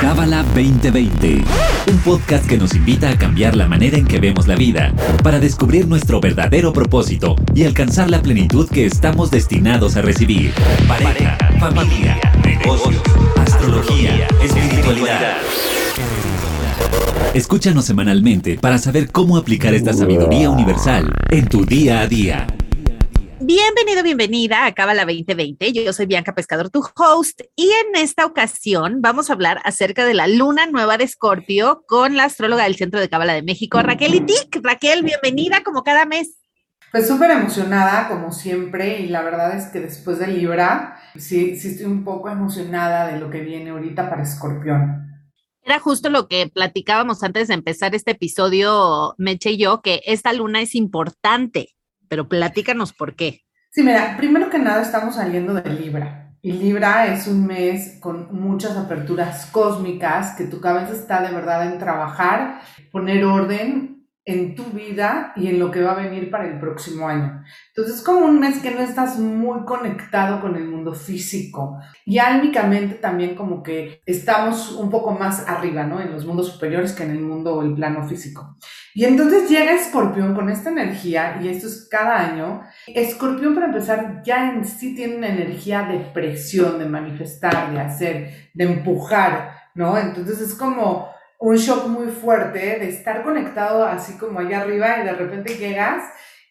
Cábala 2020, un podcast que nos invita a cambiar la manera en que vemos la vida, para descubrir nuestro verdadero propósito y alcanzar la plenitud que estamos destinados a recibir. Pareja, familia, negocios, astrología, espiritualidad. Escúchanos semanalmente para saber cómo aplicar esta sabiduría universal en tu día a día. Bienvenido, bienvenida a Cábala 2020. Yo soy Bianca Pescador, tu host, y en esta ocasión vamos a hablar acerca de la luna nueva de Escorpio con la astróloga del Centro de Cábala de México, Raquel Itik. Raquel, bienvenida como cada mes. Pues súper emocionada, como siempre, y la verdad es que después de Libra, sí, sí estoy un poco emocionada de lo que viene ahorita para Escorpión. Era justo lo que platicábamos antes de empezar este episodio, Meche y yo, que esta luna es importante pero platícanos por qué. Sí, mira, primero que nada estamos saliendo de Libra. Y Libra es un mes con muchas aperturas cósmicas, que tu cabeza está de verdad en trabajar, poner orden en tu vida y en lo que va a venir para el próximo año. Entonces es como un mes que no estás muy conectado con el mundo físico y álmicamente también como que estamos un poco más arriba, ¿no? En los mundos superiores que en el mundo o el plano físico. Y entonces llega Escorpión con esta energía y esto es cada año. Escorpión para empezar ya en sí tiene una energía de presión, de manifestar, de hacer, de empujar, ¿no? Entonces es como un shock muy fuerte de estar conectado así como allá arriba y de repente llegas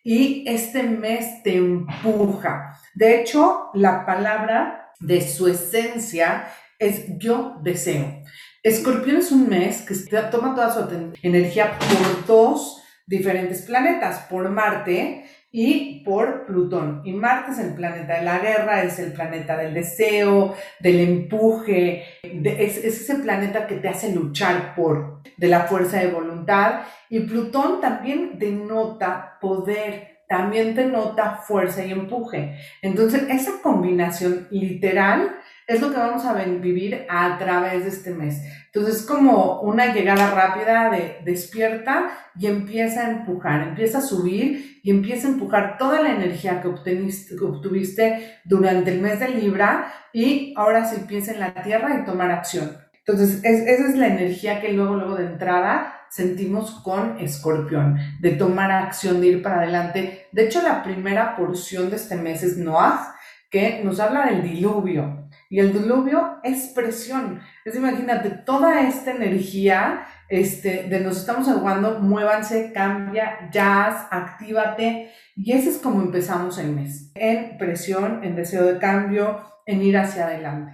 y este mes te empuja. De hecho, la palabra de su esencia es yo deseo. Escorpión es un mes que toma toda su energía por dos diferentes planetas, por Marte y por Plutón. Y Marte es el planeta de la guerra, es el planeta del deseo, del empuje, es, es, ese planeta que te hace luchar por, de la fuerza de voluntad. Y Plutón también denota poder, también denota fuerza y empuje. Entonces, esa combinación literal es lo que vamos a vivir a través de este mes. Entonces, es como una llegada rápida de despierta y empieza a empujar, empieza a subir y empieza a empujar toda la energía que, obtuviste durante el mes de Libra y ahora se empieza en la tierra y tomar acción. Entonces, esa es la energía que luego, luego de entrada sentimos con Escorpión, de tomar acción, de ir para adelante. De hecho, la primera porción de este mes es Noah, que nos habla del diluvio. Y el diluvio es presión. Es imagínate, toda esta energía este, de nos estamos ahogando, muévanse, cambia, jazz, actívate. Y ese es como empezamos el mes. En presión, en deseo de cambio, en ir hacia adelante.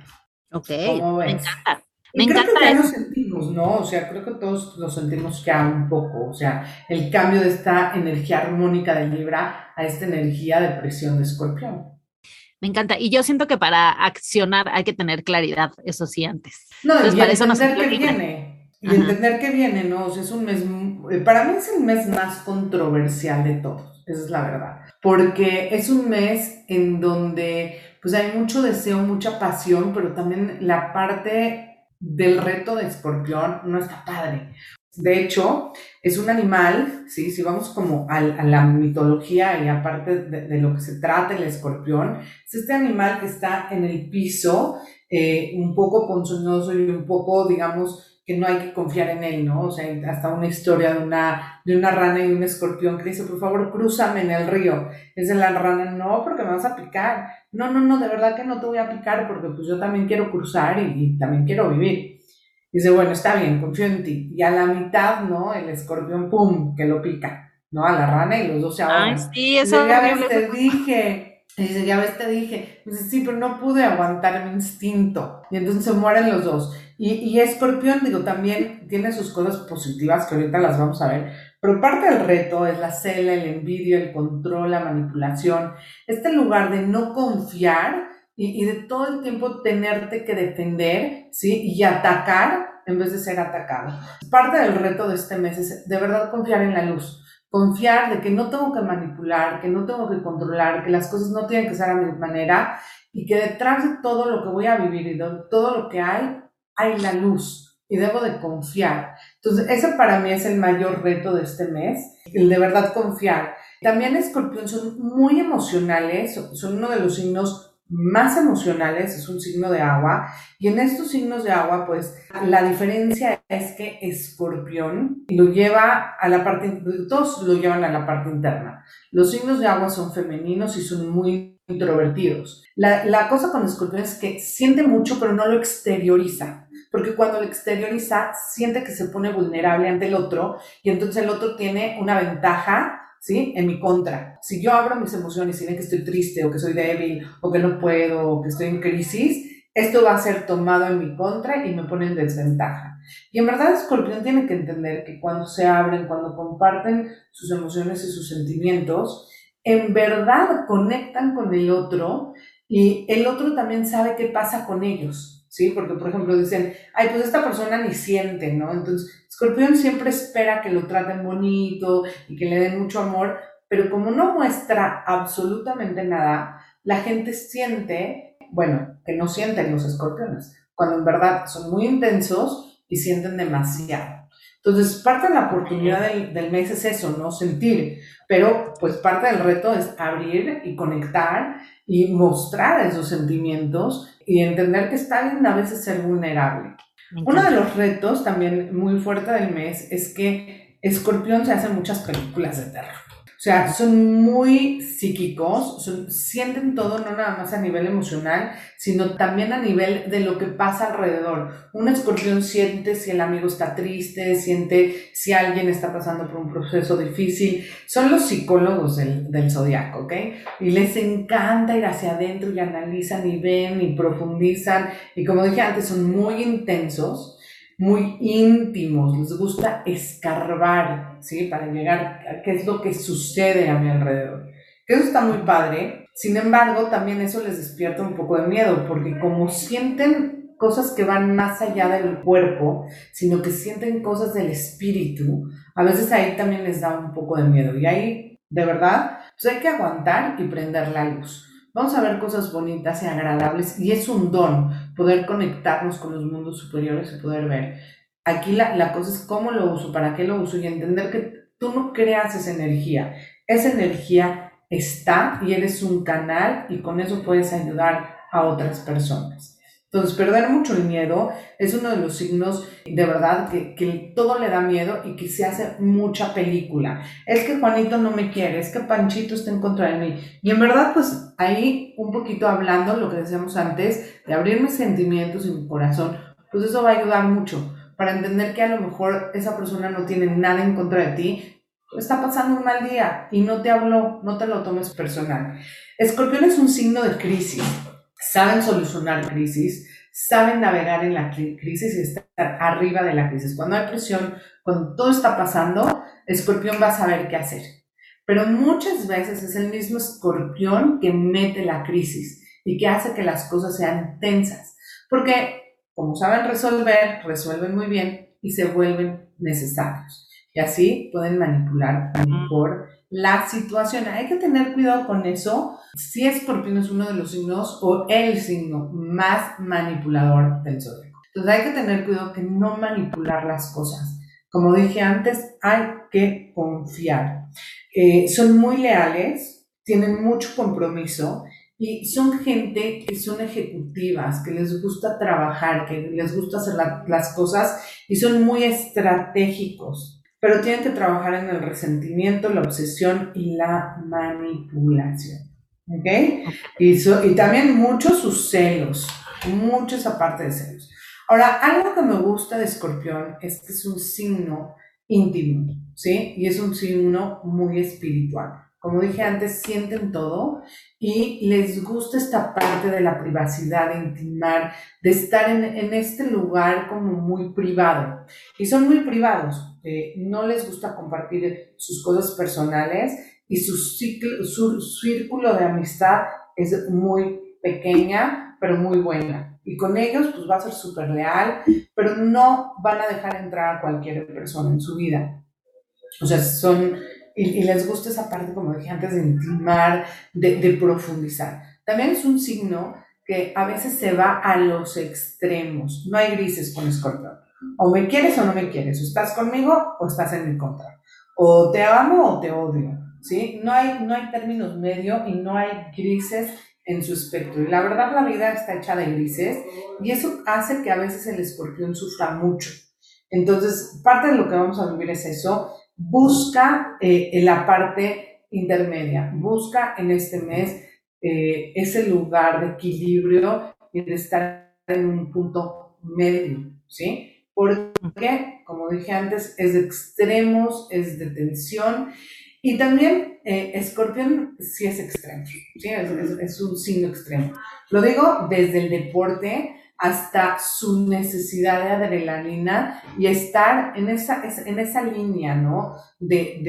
Ok, me encanta. Me creo que ya lo sentimos, ¿no? O sea, creo que todos lo sentimos ya un poco. O sea, el cambio de esta energía armónica de Libra a esta energía de presión de Escorpión. Me encanta. Y yo siento que para accionar hay que tener claridad, eso sí, antes. No, Entonces, y para eso entender que viene. Y entender que viene, ¿no? O sea, es un mes, eh, para mí es el mes más controversial de todos, esa es la verdad. Porque es un mes en donde pues hay mucho deseo, mucha pasión, pero también la parte del reto de escorpión no está padre. De hecho, es un animal, ¿sí? si vamos como a, la mitología y aparte de, lo que se trata el escorpión, es este animal que está en el piso, eh, un poco ponzoñoso y un poco, digamos, que no hay que confiar en él, ¿no? O sea, hasta una historia de una, de una rana y un escorpión que dice, por favor, crúzame en el río. Es de la rana, no, porque me vas a picar. No, no, no, de verdad que no te voy a picar porque pues yo también quiero cruzar y también quiero vivir. Dice, bueno, está bien, confío en ti. Y a la mitad, ¿no? El escorpión, ¡pum!, que lo pica, ¿no? A la rana y los dos se ahogan. Ay, sí, eso dice, ya ves, te dije. dice, ya ves, te dije. Dice, sí, pero no pude aguantar mi instinto. Y entonces se mueren los dos. Y, y escorpión, digo, también tiene sus cosas positivas que ahorita las vamos a ver. Pero parte del reto es la cela, el envidio, el control, la manipulación. Este lugar de no confiar y, de todo el tiempo tenerte que defender, ¿sí? Y atacar en vez de ser atacado. Parte del reto de este mes es de verdad confiar en la luz. Confiar de que no tengo que manipular, que no tengo que controlar, que las cosas no tienen que ser a mi manera y que detrás de todo lo que voy a vivir y de todo lo que hay, hay la luz y debo de confiar. Entonces, ese para mí es el mayor reto de este mes, el de verdad confiar. También escorpión son muy emocionales, son uno de los signos más emocionales, es un signo de agua, y en estos signos de agua, pues la diferencia es que Escorpión lo lleva a la parte, todos lo llevan a la parte interna. Los signos de agua son femeninos y son muy introvertidos. La, la cosa con Escorpión es que siente mucho, pero no lo exterioriza. Porque cuando lo exterioriza, siente que se pone vulnerable ante el otro y entonces el otro tiene una ventaja ¿sí? En mi contra. Si yo abro mis emociones y ven que estoy triste o que soy débil o que no puedo o que estoy en crisis, esto va a ser tomado en mi contra y me pone en desventaja. Y en verdad Escorpión tiene que entender que cuando se abren, cuando comparten sus emociones y sus sentimientos, en verdad conectan con el otro y el otro también sabe qué pasa con ellos. ¿Sí? Porque, por ejemplo, dicen, ay, pues esta persona ni siente, ¿no? Entonces, Escorpión siempre espera que lo traten bonito y que le den mucho amor, pero como no muestra absolutamente nada, la gente siente, bueno, que no sienten los escorpiones, cuando en verdad son muy intensos y sienten demasiado. Entonces, parte de la oportunidad del, del mes es eso, ¿no? Sentir, pero pues parte del reto es abrir y conectar y mostrar esos sentimientos y entender que está bien a veces ser vulnerable. Uno de los retos también muy fuerte del mes es que Escorpión se hace muchas películas de terror. O sea, son muy psíquicos, sienten todo no nada más a nivel emocional, sino también a nivel de lo que pasa alrededor. Un escorpión siente si el amigo está triste, siente si alguien está pasando por un proceso difícil. Son los psicólogos del, del zodiaco, ¿ok? Y les encanta ir hacia adentro y analizan y ven y profundizan. Y como dije antes, son muy intensos muy íntimos, les gusta escarbar, ¿sí? Para llegar a qué es lo que sucede a mi alrededor. Eso está muy padre. Sin embargo, también eso les despierta un poco de miedo, porque como sienten cosas que van más allá del cuerpo, sino que sienten cosas del espíritu, a veces ahí también les da un poco de miedo. Y ahí, de verdad, pues hay que aguantar y prender la luz. Vamos a ver cosas bonitas y agradables y es un don poder conectarnos con los mundos superiores y poder ver. Aquí la, la cosa es cómo lo uso, para qué lo uso y entender que tú no creas esa energía. Esa energía está y eres un canal y con eso puedes ayudar a otras personas. Entonces, perder mucho el miedo es uno de los signos de verdad que, que, todo le da miedo y que se hace mucha película. Es que Juanito no me quiere, es que Panchito está en contra de mí. Y en verdad, pues ahí un poquito hablando, lo que decíamos antes, de abrir mis sentimientos y mi corazón, pues eso va a ayudar mucho para entender que a lo mejor esa persona no tiene nada en contra de ti, está pasando un mal día y no te habló, no te lo tomes personal. Escorpión es un signo de crisis saben solucionar crisis, saben navegar en la crisis y estar arriba de la crisis. Cuando hay presión, cuando todo está pasando, Escorpión va a saber qué hacer. Pero muchas veces es el mismo Escorpión que mete la crisis y que hace que las cosas sean tensas. Porque como saben resolver, resuelven muy bien y se vuelven necesarios. Y así pueden manipular mejor la situación. Hay que tener cuidado con eso. Si Escorpión es uno de los signos o el signo más manipulador del zodiaco. Entonces hay que tener cuidado que no manipular las cosas. Como dije antes, hay que confiar. Eh, son muy leales, tienen mucho compromiso y son gente que son ejecutivas, que les gusta trabajar, que les gusta hacer las cosas y son muy estratégicos pero tienen que trabajar en el resentimiento, la obsesión y la manipulación. ¿Ok? Y, y también muchos sus celos, mucho esa parte de celos. Ahora, algo que me gusta de Escorpión es que es un signo íntimo, ¿sí? Y es un signo muy espiritual. Como dije antes, sienten todo y les gusta esta parte de la privacidad, de intimar, de estar en, en este lugar como muy privado. Y son muy privados, no les gusta compartir sus cosas personales y su, su círculo de amistad es muy pequeña, pero muy buena. Y con ellos, pues va a ser súper leal, pero no van a dejar entrar a cualquier persona en su vida. O sea, son, y, les gusta esa parte, como dije antes, de intimar, de, de profundizar. También es un signo que a veces se va a los extremos. No hay grises con Escorpión. O me quieres o no me quieres. O estás conmigo o estás en mi contra. O te amo o te odio. ¿sí? No hay, no hay términos medio y no hay grises en su espectro. Y la verdad la vida está hecha de grises y eso hace que a veces el escorpión sufra mucho. Entonces, parte de lo que vamos a vivir es eso. Busca eh, en la parte intermedia, busca en este mes eh, ese lugar de equilibrio y de estar en un punto medio, ¿sí? Porque, como dije antes, es de extremos, es de tensión y también eh, Escorpión sí es extremo, ¿sí? Es, es, un signo extremo. Lo digo desde el deporte hasta su necesidad de adrenalina y estar en esa, en esa línea, ¿no? De,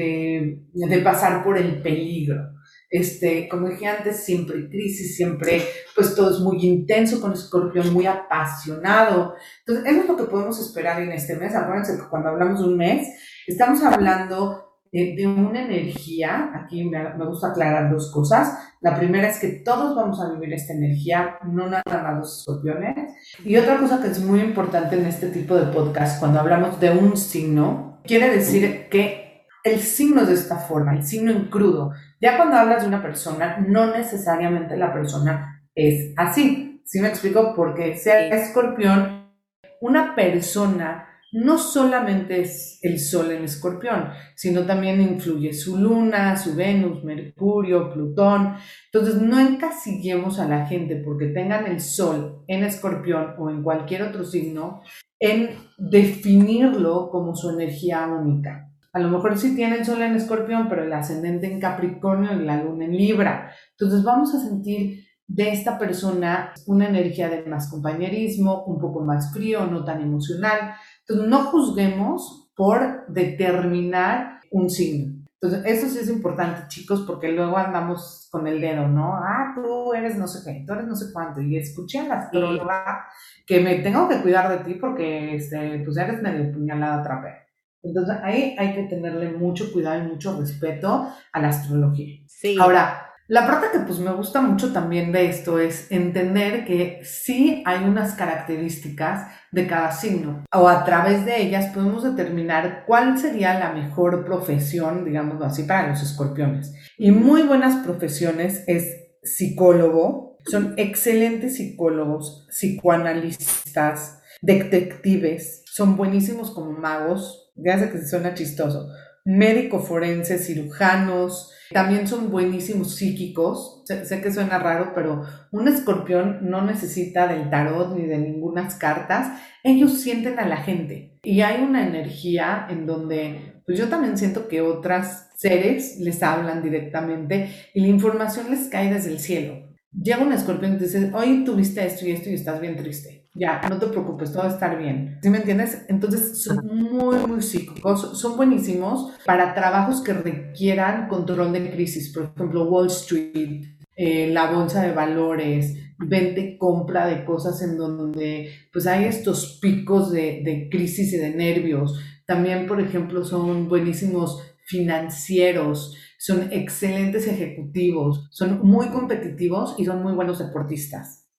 de, de pasar por el peligro. Este, como dije antes, siempre crisis, siempre, pues todo es muy intenso con Escorpión, muy apasionado. Entonces, eso es lo que podemos esperar en este mes. Acuérdense que cuando hablamos de un mes, estamos hablando de, una energía, aquí me, me, gusta aclarar dos cosas. La primera es que todos vamos a vivir esta energía, no nada más los escorpiones. Y otra cosa que es muy importante en este tipo de podcast, cuando hablamos de un signo, quiere decir que el signo es de esta forma, el signo en crudo. Ya cuando hablas de una persona, no necesariamente la persona es así. ¿Sí me explico? Porque sea escorpión, una persona no solamente es el Sol en Escorpión, sino también influye su Luna, su Venus, Mercurio, Plutón. Entonces, no encasillemos a la gente porque tengan el Sol en Escorpión o en cualquier otro signo en definirlo como su energía única. A lo mejor sí tienen Sol en Escorpión, pero el ascendente en Capricornio y la Luna en Libra. Entonces, vamos a sentir de esta persona una energía de más compañerismo, un poco más frío, no tan emocional. Entonces, no juzguemos por determinar un signo. Entonces, eso sí es importante, chicos, porque luego andamos con el dedo, ¿no? Ah, tú eres no sé qué, tú eres no sé cuánto. Y escuché a la astróloga que me tengo que cuidar de ti porque este, pues eres medio puñalada trapea. Entonces, ahí hay que tenerle mucho cuidado y mucho respeto a la astrología. Sí. Ahora, la parte que pues me gusta mucho también de esto es entender que sí hay unas características de cada signo o a través de ellas podemos determinar cuál sería la mejor profesión, digámoslo así, para los escorpiones. Y muy buenas profesiones es psicólogo, son excelentes psicólogos, psicoanalistas, detectives, son buenísimos como magos, ya sé que suena chistoso, médico forense, cirujanos, también son buenísimos psíquicos. Sé, que suena raro, pero un escorpión no necesita del tarot ni de ninguna cartas. Ellos sienten a la gente. Y hay una energía en donde, pues yo también siento que otras seres les hablan directamente y la información les cae desde el cielo. Llega un escorpión y te dice, hoy tuviste esto y esto y estás bien triste ya, no te preocupes, todo va a estar bien. ¿Sí me entiendes? Entonces son muy, muy psíquicos, son buenísimos para trabajos que requieran control de crisis, por ejemplo, Wall Street, eh, la bolsa de valores, vente compra de cosas en donde pues hay estos picos de, de crisis y de nervios. También, por ejemplo, son buenísimos financieros, son excelentes ejecutivos, son muy competitivos y son muy buenos deportistas.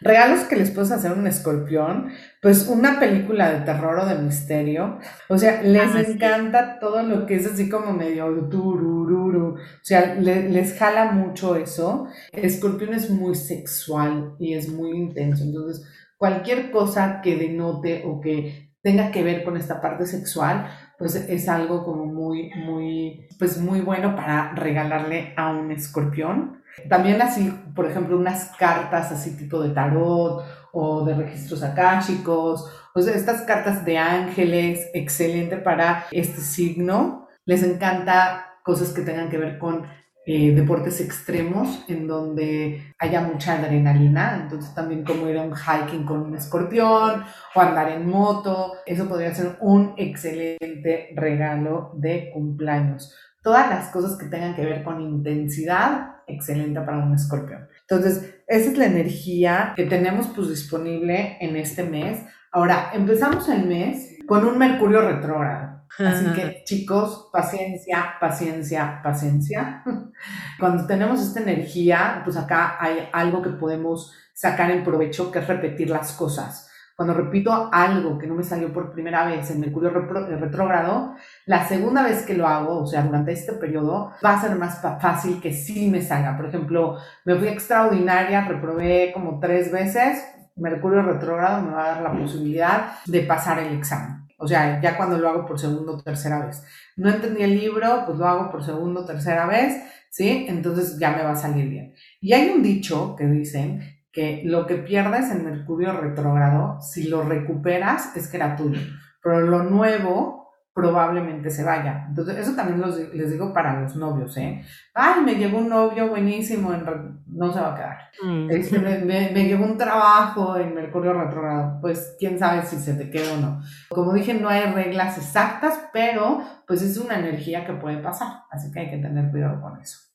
Regalos que les puedes hacer un escorpión, pues una película de terror o de misterio. O sea, les ah, encanta todo lo que es así como medio turururu. O sea, les jala mucho eso. escorpión es muy sexual y es muy intenso. Entonces, cualquier cosa que denote o que tenga que ver con esta parte sexual, pues es algo como muy, muy, pues muy bueno para regalarle a un escorpión. También así, por ejemplo, unas cartas así tipo de tarot o de registros akáshicos, o sea, estas cartas de ángeles, excelente para este signo. Les encanta cosas que tengan que ver con eh, deportes extremos en donde haya mucha adrenalina, entonces también como ir a un hiking con un escorpión o andar en moto, eso podría ser un excelente regalo de cumpleaños. Todas las cosas que tengan que ver con intensidad excelente para un escorpión. Entonces, esa es la energía que tenemos pues disponible en este mes. Ahora, empezamos el mes con un Mercurio retrógrado. Así que chicos, paciencia, paciencia, paciencia. Cuando tenemos esta energía, pues acá hay algo que podemos sacar en provecho, que es repetir las cosas. cuando repito algo que no me salió por primera vez en Mercurio retrógrado, la segunda vez que lo hago, o sea, durante este periodo, va a ser más fácil que sí me salga. Por ejemplo, me fui extraordinaria, reprobé como tres veces, Mercurio retrógrado me va a dar la posibilidad de pasar el examen. O sea, ya cuando lo hago por segunda o tercera vez. No entendí el libro, pues lo hago por segunda o tercera vez, ¿sí? Entonces ya me va a salir bien. Y hay un dicho que dicen que lo que pierdes en Mercurio retrógrado, si lo recuperas, es que era tuyo. Pero lo nuevo probablemente se vaya. Entonces, eso también les digo para los novios, ¿eh? Ay, me llegó un novio buenísimo, en, no se va a quedar. Mm. Este, me, me, llegó un trabajo en Mercurio retrógrado, pues quién sabe si se te queda o no. Como dije, no hay reglas exactas, pero pues es una energía que puede pasar, así que hay que tener cuidado con eso.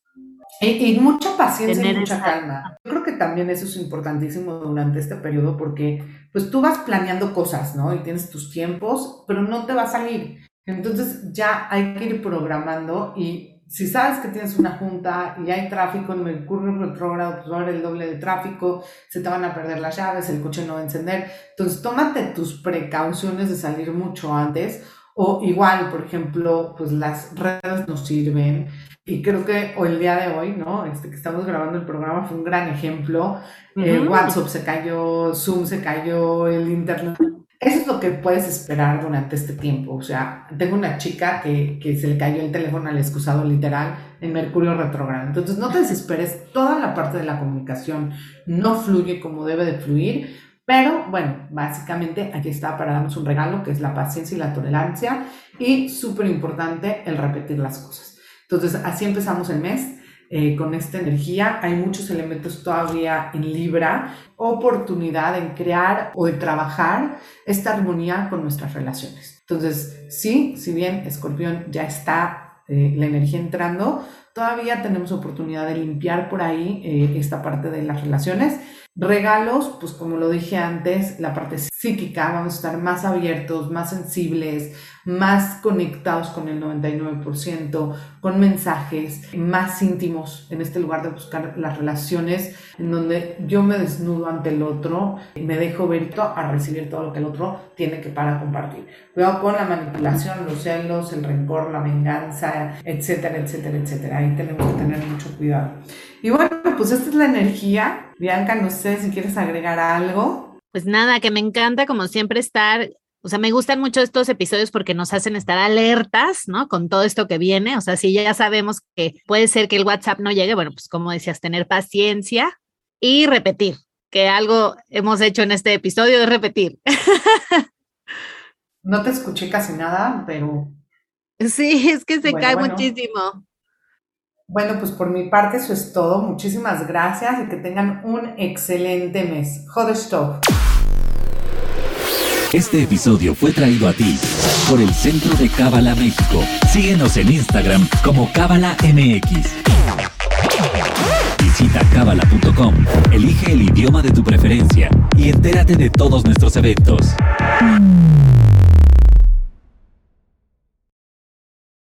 Y, mucha paciencia y mucha calma. Yo creo que también eso es importantísimo durante este periodo porque pues tú vas planeando cosas, ¿no? Y tienes tus tiempos, pero no te va a salir. Entonces ya hay que ir programando y si sabes que tienes una junta y hay tráfico en Mercurio retrógrado, pues va a haber el doble de tráfico, se te van a perder las llaves, el coche no va a encender. Entonces tómate tus precauciones de salir mucho antes o igual, por ejemplo, pues las redes nos sirven. Y creo que hoy, el día de hoy, ¿no? Este que estamos grabando el programa fue un gran ejemplo. Eh, WhatsApp se cayó, Zoom se cayó, el Internet. Eso es lo que puedes esperar durante este tiempo. O sea, tengo una chica que, que se le cayó el teléfono al excusado literal en Mercurio retrogrado. Entonces, no te desesperes. Toda la parte de la comunicación no fluye como debe de fluir pero bueno, básicamente aquí está para darnos un regalo que es la paciencia y la tolerancia y súper importante el repetir las cosas. Entonces así empezamos el mes eh, con esta energía. Hay muchos elementos todavía en Libra, oportunidad en crear o de trabajar esta armonía con nuestras relaciones. Entonces sí, si bien Escorpión ya está eh, la energía entrando, todavía tenemos oportunidad de limpiar por ahí eh, esta parte de las relaciones Regalos, pues como lo dije antes, la parte psíquica, vamos a estar más abiertos, más sensibles, más conectados con el 99%, con mensajes más íntimos en este lugar de buscar las relaciones en donde yo me desnudo ante el otro, me dejo ver a recibir todo lo que el otro tiene que para compartir. Cuidado con la manipulación, los celos, el rencor, la venganza, etcétera, etcétera, etcétera. Ahí tenemos que tener mucho cuidado. Y bueno, pues esta es la energía. Bianca, no sé si quieres agregar algo. Pues nada, que me encanta como siempre estar o sea, me gustan mucho estos episodios porque nos hacen estar alertas, ¿no? Con todo esto que viene. O sea, si ya sabemos que puede ser que el WhatsApp no llegue, bueno, pues como decías, tener paciencia y repetir, que algo hemos hecho en este episodio es repetir. No te escuché casi nada, pero... Sí, es que se cae muchísimo. Bueno, pues por mi parte eso es todo. Muchísimas gracias y que tengan un excelente mes. Joder, stop. Este episodio fue traído a ti por el Centro de Cábala México. Síguenos en Instagram como Cábala MX. Visita cábala.com, elige el idioma de tu preferencia y entérate de todos nuestros eventos.